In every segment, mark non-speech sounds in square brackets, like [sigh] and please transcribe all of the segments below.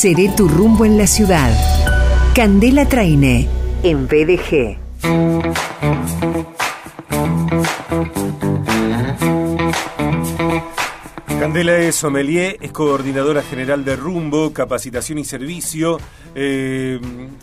Seré tu rumbo en la ciudad. Candela Traine, en BDG. Candela es sommelier, es coordinadora general de Rumbo, capacitación y servicio. Eh,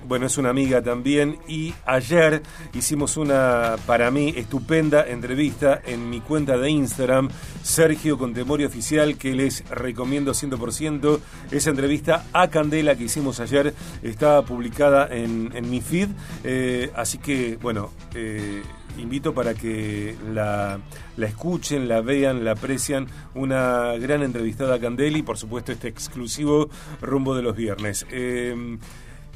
bueno, es una amiga también. Y ayer hicimos una, para mí, estupenda entrevista en mi cuenta de Instagram, Sergio Contemorio Oficial, que les recomiendo 100%. Esa entrevista a Candela que hicimos ayer está publicada en, mi feed. Eh, así que, bueno. Eh, invito para que la, escuchen, la vean, la aprecian. Una gran entrevistada a Candeli, por supuesto este exclusivo rumbo de los viernes. Eh,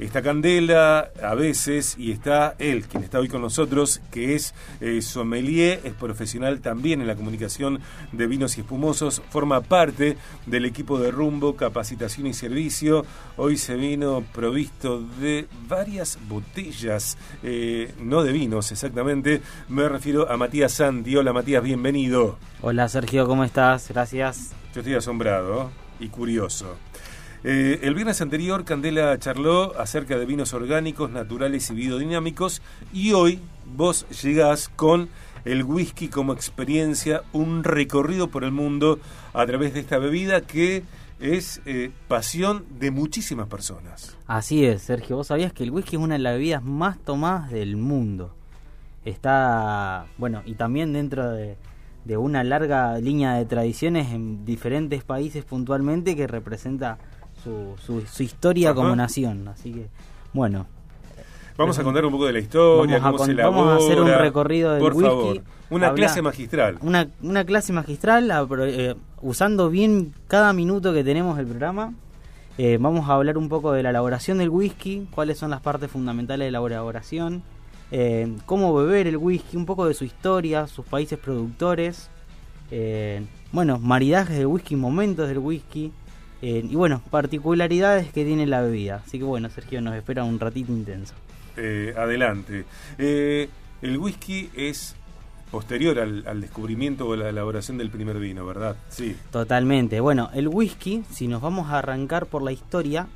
Está Candela a veces y está él, quien está hoy con nosotros, que es eh, sommelier, es profesional también en la comunicación de vinos y espumosos, forma parte del equipo de Rumbo, capacitación y servicio. Hoy se vino provisto de varias botellas, eh, no de vinos exactamente, me refiero a Matías Santi. Hola Matías, bienvenido. Hola Sergio, ¿cómo estás? Gracias. Yo estoy asombrado y curioso. Eh, el viernes anterior Candela charló acerca de vinos orgánicos, naturales y biodinámicos y hoy vos llegás con el whisky como experiencia, un recorrido por el mundo a través de esta bebida que es eh, pasión de muchísimas personas. Así es, Sergio. Vos sabías que el whisky es una de las bebidas más tomadas del mundo. Está, bueno, y también dentro de, de una larga línea de tradiciones en diferentes países puntualmente que representa su, su, historia como nación. Así que, bueno. Vamos a contar un poco de la historia, vamos a, Vamos a hacer un recorrido del Por whisky. Favor. Una clase magistral. Una, una clase magistral, eh, usando bien cada minuto que tenemos del programa. Eh, vamos a hablar un poco de la elaboración del whisky, cuáles son las partes fundamentales de la elaboración, eh, cómo beber el whisky, un poco de su historia, sus países productores, bueno, maridajes del whisky, momentos del whisky, eh, y bueno, particularidades que tiene la bebida. Así que bueno, Sergio, nos espera un ratito intenso. Eh, adelante. Eh, el whisky es posterior al, descubrimiento o la elaboración del primer vino, ¿verdad? Sí. Totalmente. Bueno, el whisky, si nos vamos a arrancar por la historia,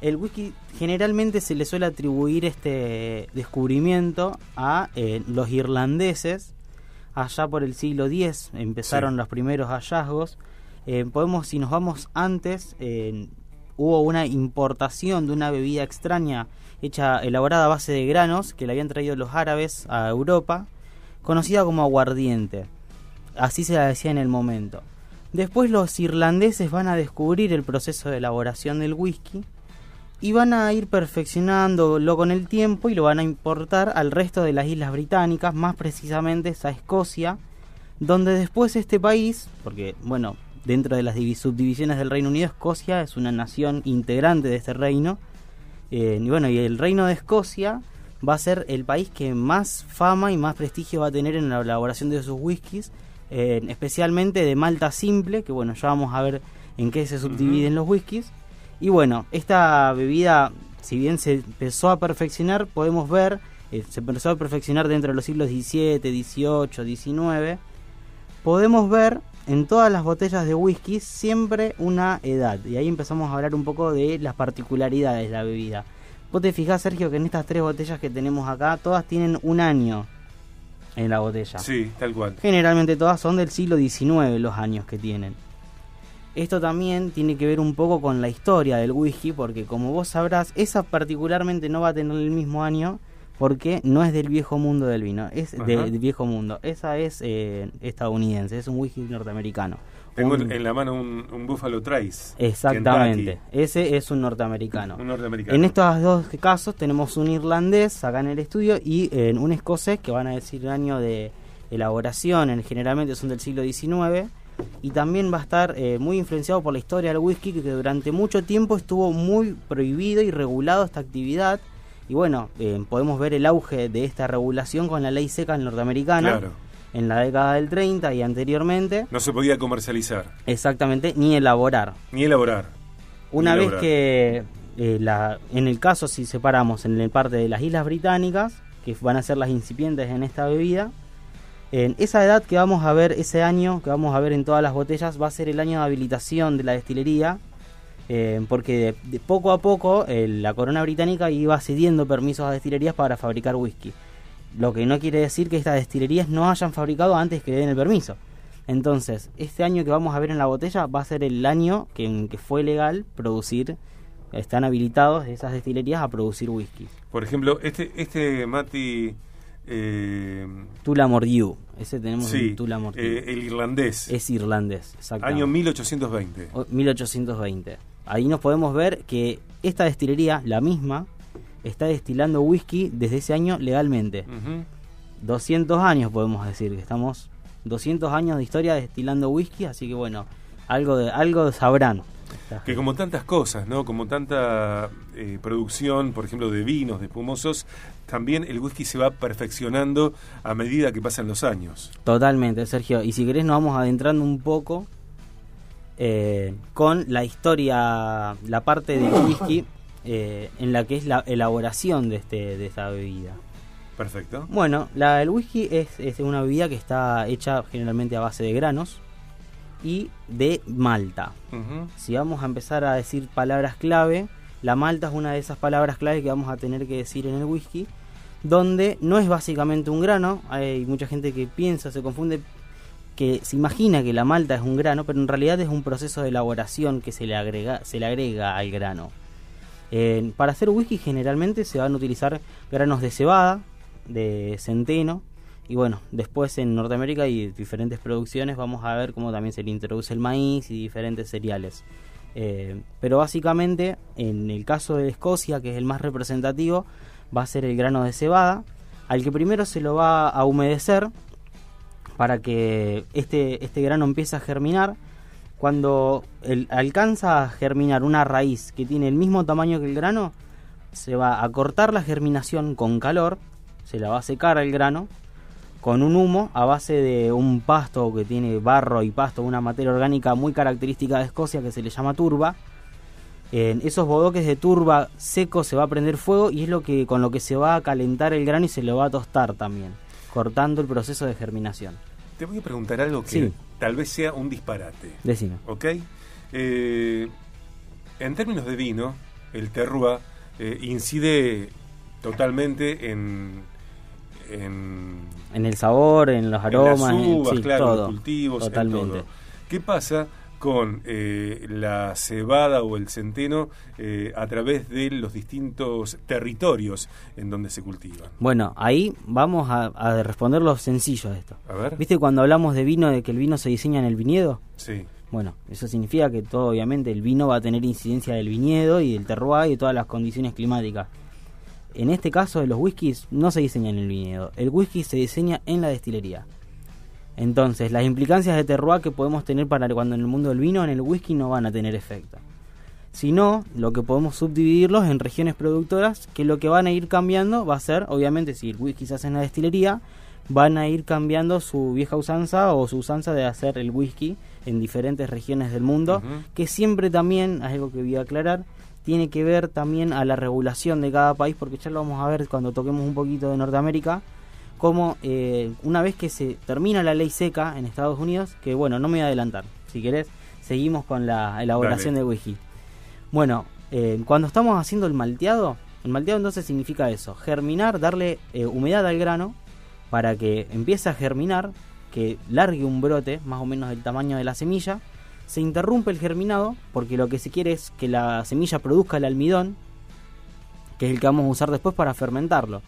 el whisky generalmente se le suele atribuir este descubrimiento a los irlandeses. Allá por el siglo X empezaron los primeros hallazgos eh, podemos, si nos vamos antes, hubo una importación de una bebida extraña hecha, elaborada a base de granos que le habían traído los árabes a Europa, conocida como aguardiente. Así se la decía en el momento. Después los irlandeses van a descubrir el proceso de elaboración del whisky y van a ir perfeccionándolo con el tiempo y lo van a importar al resto de las islas británicas, más precisamente a Escocia, donde después este país, porque bueno, dentro de las subdivisiones del Reino Unido, Escocia es una nación integrante de este reino. Eh, y bueno, y el reino de Escocia va a ser el país que más fama y más prestigio va a tener en la elaboración de sus whiskies, eh, especialmente de malta simple, que bueno, ya vamos a ver en qué se subdividen los whiskies. Y bueno, esta bebida, si bien se empezó a perfeccionar, podemos ver, eh, se empezó a perfeccionar dentro de los siglos XVII, XVIII, XIX, podemos ver en todas las botellas de whisky siempre una edad. Y ahí empezamos a hablar un poco de las particularidades de la bebida. Vos te fijás, Sergio, que en estas tres botellas que tenemos acá, todas tienen un año en la botella. Sí, tal cual. Generalmente todas son del siglo XIX los años que tienen. Esto también tiene que ver un poco con la historia del whisky, porque como vos sabrás, esa particularmente no va a tener el mismo año porque no es del viejo mundo del vino, es del viejo mundo. Esa es eh, estadounidense, es un whisky norteamericano. Tengo en la mano un, Buffalo Trace. Exactamente, ese es un norteamericano. Un norteamericano. En estos dos casos tenemos un irlandés acá en el estudio y eh, un escocés que van a decir el año de elaboración, en, generalmente son del siglo XIX y también va a estar eh, muy influenciado por la historia del whisky que durante mucho tiempo estuvo muy prohibido y regulado esta actividad y bueno, eh, podemos ver el auge de esta regulación con la ley seca norteamericana. En la década del 30 y anteriormente. No se podía comercializar. Exactamente, ni elaborar. Ni elaborar. Una vez que, eh, la, en el caso, si separamos en el parte de las Islas Británicas, que van a ser las incipientes en esta bebida, en esa edad que vamos a ver, ese año que vamos a ver en todas las botellas, va a ser el año de habilitación de la destilería, eh, porque de, poco a poco eh, la corona británica iba cediendo permisos a destilerías para fabricar whisky. Lo que no quiere decir que estas destilerías no hayan fabricado antes que den el permiso. Entonces, este año que vamos a ver en la botella va a ser el año que, en que fue legal producir, están habilitados esas destilerías a producir whisky. Por ejemplo, este, este Mati... Eh, Tula Mordiu, ese tenemos sí, Tula Mordiu. Eh, el irlandés. Es irlandés, exacto. Año 1820. 1820. Ahí nos podemos ver que esta destilería, la misma, está destilando whisky desde ese año legalmente. 200 años podemos decir que estamos 200 años de historia destilando whisky, así que bueno, algo de algo sabrán. Que como tantas cosas, ¿no? Como tanta eh, producción, por ejemplo, de vinos, de espumosos, también el whisky se va perfeccionando a medida que pasan los años. Totalmente, Sergio. Y si querés nos vamos adentrando un poco eh, con la historia, la parte del [laughs] whisky eh, en la que es la elaboración de, este, de esta bebida. Perfecto. Bueno, la, el whisky es, es, una bebida que está hecha generalmente a base de granos y de malta. Si vamos a empezar a decir palabras clave, la malta es una de esas palabras clave que vamos a tener que decir en el whisky, donde no es básicamente un grano, hay mucha gente que piensa, se confunde, se imagina que la malta es un grano, pero en realidad es un proceso de elaboración que se le agrega, se le agrega al grano. para hacer whisky generalmente se van a utilizar granos de cebada, de centeno, y bueno, después en Norteamérica y diferentes producciones vamos a ver cómo también se le introduce el maíz y diferentes cereales. Eh, pero básicamente en el caso de Escocia, que es el más representativo, va a ser el grano de cebada, al que primero se lo va a humedecer para que este, este grano empiece a germinar. Cuando alcanza a germinar una raíz que tiene el mismo tamaño que el grano, se va a cortar la germinación con calor, se la va a secar al grano con un humo a base de un pasto que tiene barro y pasto, una materia orgánica muy característica de Escocia que se le llama turba. En esos bodoques de turba seco se va a prender fuego y es lo que con lo que se va a calentar el grano y se lo va a tostar también, cortando el proceso de germinación. Te voy a preguntar algo que tal vez sea un disparate. Decime. ¿Ok? Eh, en términos de vino, el terroir eh, incide totalmente en en, el sabor, en los aromas, en, las claro, los cultivos, totalmente. ¿Qué pasa con eh, la cebada o el centeno eh, a través de los distintos territorios en donde se cultivan? Bueno, ahí vamos a, a responder lo sencillo de esto. A ver. ¿Viste cuando hablamos de vino, de que el vino se diseña en el viñedo? Sí. Bueno, eso significa que todo, obviamente, el vino va a tener incidencia del viñedo y del terroir y de todas las condiciones climáticas en este caso de los whiskies no se diseña en el viñedo, el whisky se diseña en la destilería. Entonces, las implicancias de terroir que podemos tener para cuando en el mundo del vino, en el whisky no van a tener efecto. Sino, lo que podemos subdividirlos en regiones productoras, que lo que van a ir cambiando va a ser, obviamente, si el whisky se hace en la destilería, van a ir cambiando su vieja usanza o su usanza de hacer el whisky en diferentes regiones del mundo, que siempre también, es algo que voy a aclarar, tiene que ver también a la regulación de cada país, porque ya lo vamos a ver cuando toquemos un poquito de Norteamérica, como eh, una vez que se termina la ley seca en Estados Unidos, que bueno, no me voy a adelantar, si querés, seguimos con la elaboración de whisky. Bueno, eh, cuando estamos haciendo el malteado, el malteado entonces significa eso, germinar, darle eh, humedad al grano para que empiece a germinar, que largue un brote más o menos del tamaño de la semilla, se interrumpe el germinado porque lo que se quiere es que la semilla produzca el almidón, que es el que vamos a usar después para fermentarlo.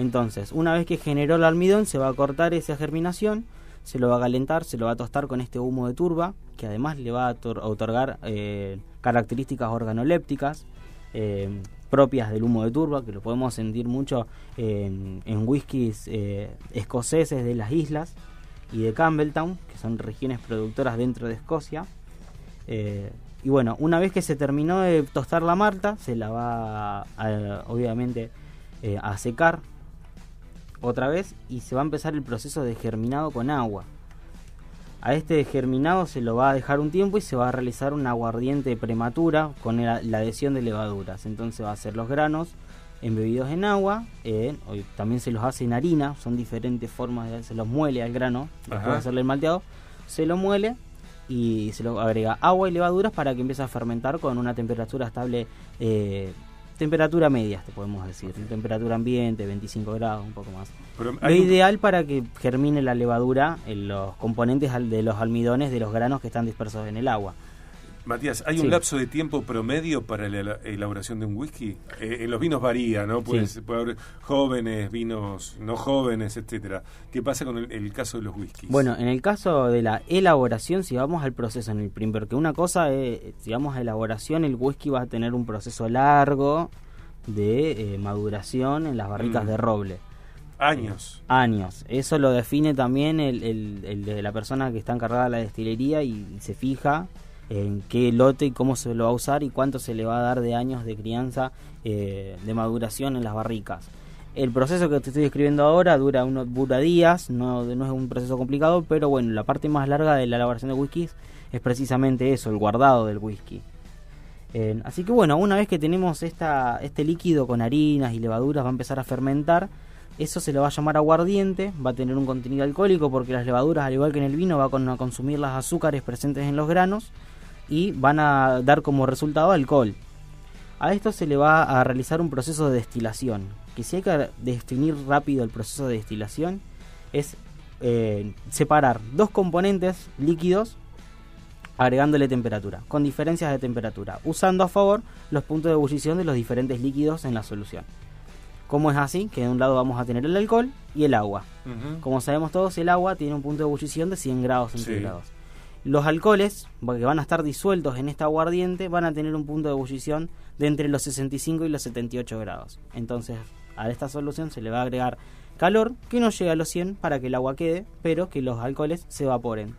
Entonces, una vez que generó el almidón, se va a cortar esa germinación, se lo va a calentar, se lo va a tostar con este humo de turba, que además le va a otorgar eh, características organolépticas eh, propias del humo de turba, que lo podemos sentir mucho en, whiskies eh, escoceses de las islas y de Campbelltown, que son regiones productoras dentro de Escocia. Y bueno, una vez que se terminó de tostar la malta, se la va a, obviamente a secar otra vez y se va a empezar el proceso de germinado con agua. A este germinado se lo va a dejar un tiempo y se va a realizar una aguardiente prematura con la adhesión de levaduras. Entonces va a ser los granos embebidos en agua, eh, también se los hace en harina, son diferentes formas de se los muele al grano, después de hacerle el malteado, se lo muele y se lo agrega agua y levaduras para que empiece a fermentar con una temperatura estable, eh, temperatura media, te podemos decir, temperatura ambiente, 25 grados, un poco más. Lo ideal para que germine la levadura en los componentes de los almidones de los granos que están dispersos en el agua. Matías, ¿hay un lapso de tiempo promedio para la elaboración de un whisky? Eh, en los vinos varía, ¿no? puede haber jóvenes, vinos no jóvenes, etcétera. ¿Qué pasa con el, caso de los whiskies? Bueno, en el caso de la elaboración, si vamos al proceso en el primer, porque una cosa es, si vamos a elaboración, el whisky va a tener un proceso largo de eh, maduración en las barricas mm. de roble. Años. Años. Eso lo define también el, el, de la persona que está encargada de la destilería y se fija en qué lote y cómo se lo va a usar y cuánto se le va a dar de años de crianza, eh, de maduración en las barricas. El proceso que te estoy describiendo ahora dura unos dura días, no, no es un proceso complicado, pero bueno, la parte más larga de la elaboración de whiskies es precisamente eso, el guardado del whisky. Eh, así que bueno, una vez que tenemos esta, este líquido con harinas y levaduras va a empezar a fermentar, eso se le va a llamar aguardiente, va a tener un contenido alcohólico porque las levaduras, al igual que en el vino, van a consumir las azúcares presentes en los granos y van a dar como resultado alcohol. A esto se le va a realizar un proceso de destilación, que si hay que definir rápido el proceso de destilación es eh, separar dos componentes líquidos agregándole temperatura, con diferencias de temperatura, usando a favor los puntos de ebullición de los diferentes líquidos en la solución. Como es así? Que de un lado vamos a tener el alcohol y el agua. Como sabemos todos, el agua tiene un punto de ebullición de 100 grados centígrados. Los alcoholes, que van a estar disueltos en esta aguardiente, van a tener un punto de ebullición de entre los 65 y los 78 grados. Entonces, a esta solución se le va a agregar calor que no llega a los 100 para que el agua quede, pero que los alcoholes se evaporen.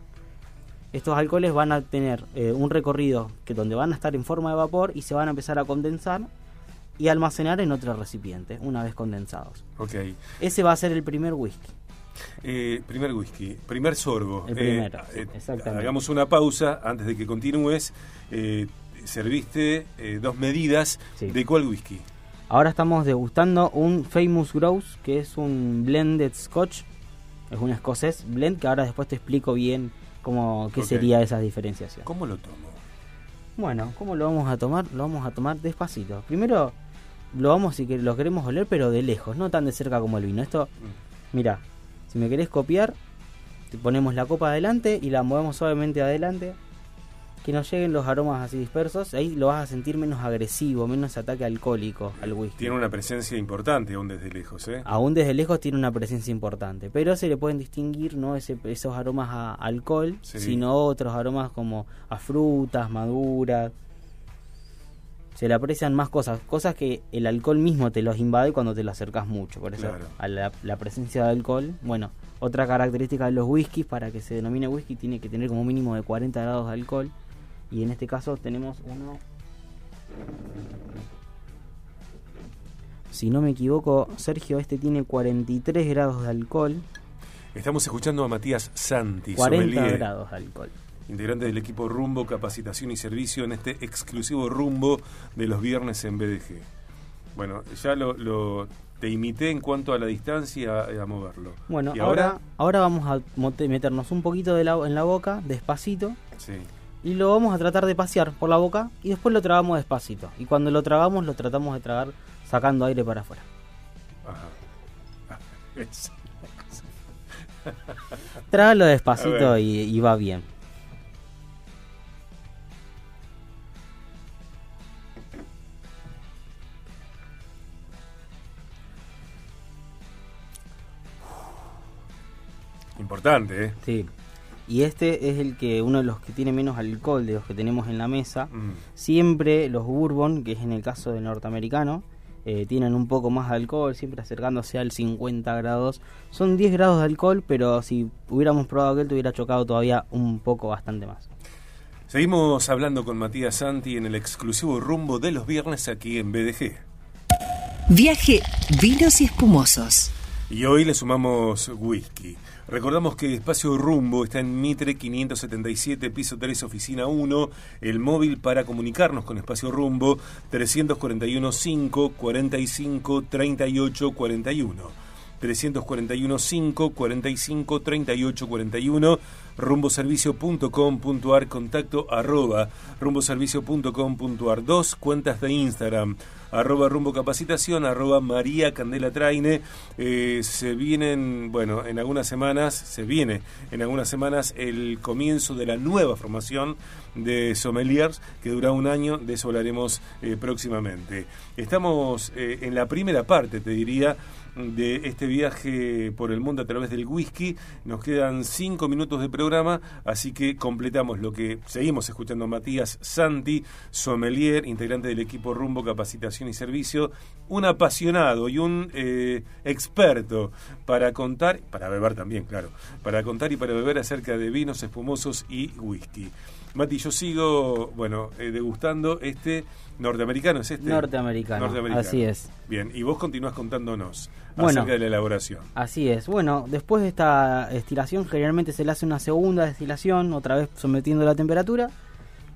Estos alcoholes van a tener eh, un recorrido que donde van a estar en forma de vapor y se van a empezar a condensar y almacenar en otro recipiente una vez condensados. Okay. Ese va a ser el primer whisky. Eh, primer whisky, primer sorbo. El primero, eh, Hagamos una pausa antes de que continúes. Eh, serviste dos medidas. ¿De cuál whisky? Ahora estamos degustando un Famous Grouse, que es un blended scotch. Es un escocés blend, que ahora después te explico bien cómo, qué sería esa diferenciación. ¿Cómo lo tomo? Bueno, ¿cómo lo vamos a tomar? Lo vamos a tomar despacito. Primero lo vamos, si lo queremos oler, pero de lejos, no tan de cerca como el vino. Esto, mm. mira, si me querés copiar, te ponemos la copa adelante y la movemos suavemente adelante. Que nos lleguen los aromas así dispersos. Ahí lo vas a sentir menos agresivo, menos ataque alcohólico al whisky. Tiene una presencia importante aún desde lejos, ¿eh? Aún desde lejos tiene una presencia importante. Pero se le pueden distinguir no esos aromas a alcohol, sino otros aromas como a frutas, maduras se le aprecian más cosas, cosas que el alcohol mismo te los invade cuando te lo acercas mucho. Por eso, a la, presencia de alcohol, bueno, otra característica de los whiskies, para que se denomine whisky, tiene que tener como mínimo de 40 grados de alcohol. Y en este caso tenemos uno. Si no me equivoco, Sergio, este tiene 43 grados de alcohol. Estamos escuchando a Matías Santi. 40 grados de alcohol integrante del equipo Rumbo Capacitación y Servicio en este exclusivo Rumbo de los viernes en BDG. Bueno, ya lo, te imité en cuanto a la distancia a, moverlo. Bueno, ahora, ahora vamos a meternos un poquito de en la boca, despacito. Sí. Y lo vamos a tratar de pasear por la boca y después lo tragamos despacito. Y cuando lo tragamos, lo tratamos de tragar sacando aire para afuera. Ajá. [laughs] Trágalo despacito y va bien. Importante, ¿eh? Sí. Y este es el que uno de los que tiene menos alcohol de los que tenemos en la mesa. Mm. Siempre los bourbon, que es en el caso del norteamericano, eh, tienen un poco más de alcohol, siempre acercándose al 50 grados. Son 10 grados de alcohol, pero si hubiéramos probado aquel, te hubiera chocado todavía un poco bastante más. Seguimos hablando con Matías Santi en el exclusivo rumbo de los viernes aquí en BDG. Viaje, vinos y espumosos. Y hoy le sumamos whisky. Recordamos que Espacio Rumbo está en Mitre 577, piso 3, oficina 1. El móvil para comunicarnos con Espacio Rumbo 341 5 45 38 41. 341 5 45 38 41 rumboservicio.com.ar contacto arroba rumboservicio.com.ar dos cuentas de Instagram arroba rumbo capacitación arroba María Candela Traine. Eh, se vienen bueno en algunas semanas se viene en algunas semanas el comienzo de la nueva formación de sommeliers que dura un año de eso hablaremos eh, próximamente. Estamos eh, en la primera parte te diría de este viaje por el mundo a través del whisky. Nos quedan cinco minutos de programa, así que completamos lo que seguimos escuchando Matías Santi, sommelier, integrante del equipo Rumbo Capacitación y Servicio, un apasionado y un eh, experto para contar, para beber también, claro, para contar y para beber acerca de vinos espumosos y whisky. Mati, yo sigo, bueno, eh, degustando este norteamericano, ¿es este? Norteamericano, así es. Bien, y vos continúas contándonos acerca de la elaboración. Así es. Bueno, después de esta destilación, generalmente se le hace una segunda destilación, otra vez sometiendo la temperatura,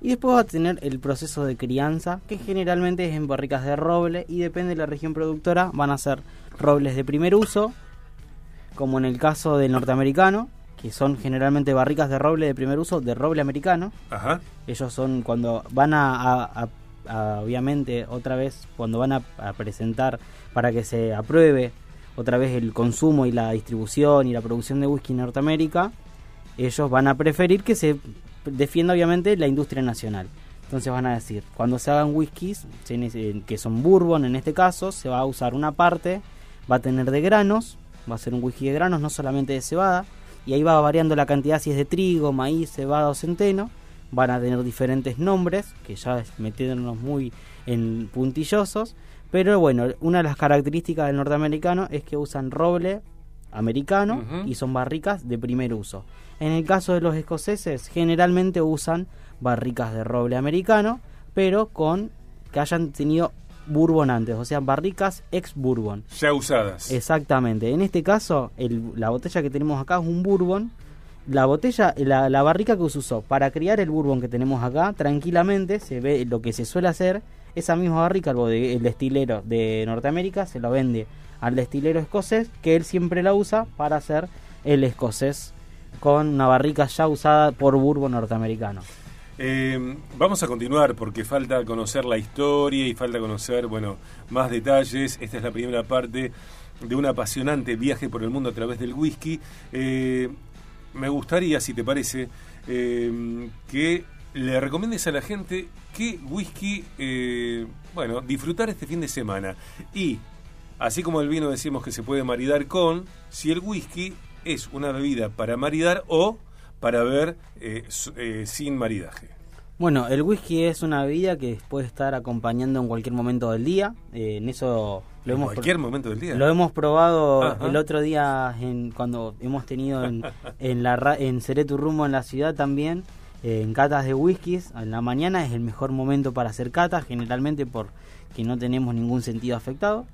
y después va a tener el proceso de crianza, que generalmente es en barricas de roble, y depende de la región productora, van a ser robles de primer uso, como en el caso del norteamericano, que son generalmente barricas de roble de primer uso, de roble americano. Ajá. Ellos son cuando van a, obviamente, otra vez, cuando van a, presentar para que se apruebe otra vez el consumo y la distribución y la producción de whisky en Norteamérica, ellos van a preferir que se defienda obviamente la industria nacional. Entonces van a decir, cuando se hagan whiskies, que son bourbon en este caso, se va a usar una parte, va a tener de granos, va a ser un whisky de granos, no solamente de cebada, y ahí va variando la cantidad si es de trigo, maíz, cebada o centeno. Van a tener diferentes nombres, que ya es metiéndonos muy en puntillosos. Pero bueno, una de las características del norteamericano es que usan roble americano y son barricas de primer uso. En el caso de los escoceses, generalmente usan barricas de roble americano, pero con que hayan tenido bourbon antes, o sea, barricas ex bourbon. Ya usadas. Exactamente. En este caso, la botella que tenemos acá es un bourbon. La botella, la, barrica que se usó para criar el bourbon que tenemos acá, tranquilamente se ve lo que se suele hacer. Esa misma barrica, el, destilero de Norteamérica, se lo vende al destilero escocés, que él siempre la usa para hacer el escocés con una barrica ya usada por bourbon norteamericano. Eh, vamos a continuar porque falta conocer la historia y falta conocer, bueno, más detalles. Esta es la primera parte de un apasionante viaje por el mundo a través del whisky. Eh, me gustaría, si te parece, eh, que le recomiendes a la gente qué whisky, bueno, disfrutar este fin de semana. Y, así como el vino decimos que se puede maridar con, si el whisky es una bebida para maridar o para ver eh, eh, sin maridaje. Bueno, el whisky es una bebida que puede estar acompañando en cualquier momento del día. Eh, en eso lo ¿En hemos cualquier momento del día. Lo hemos probado el otro día en, cuando hemos tenido en, [laughs] en la en Ceretu Rumbo en la ciudad también en catas de whiskies. En la mañana es el mejor momento para hacer catas, generalmente porque no tenemos ningún sentido afectado.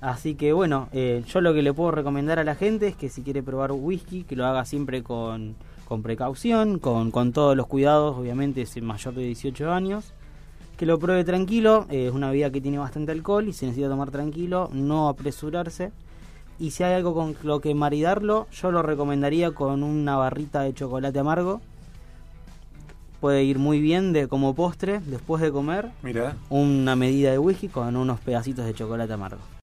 Así que bueno, yo lo que le puedo recomendar a la gente es que si quiere probar whisky, que lo haga siempre con con precaución, con, con todos los cuidados, obviamente es mayor de 18 años. Que lo pruebe tranquilo, eh, es una bebida que tiene bastante alcohol y se necesita tomar tranquilo, no apresurarse. Y si hay algo con lo que maridarlo, yo lo recomendaría con una barrita de chocolate amargo. Puede ir muy bien de como postre después de comer. Mira. Una medida de whisky con unos pedacitos de chocolate amargo.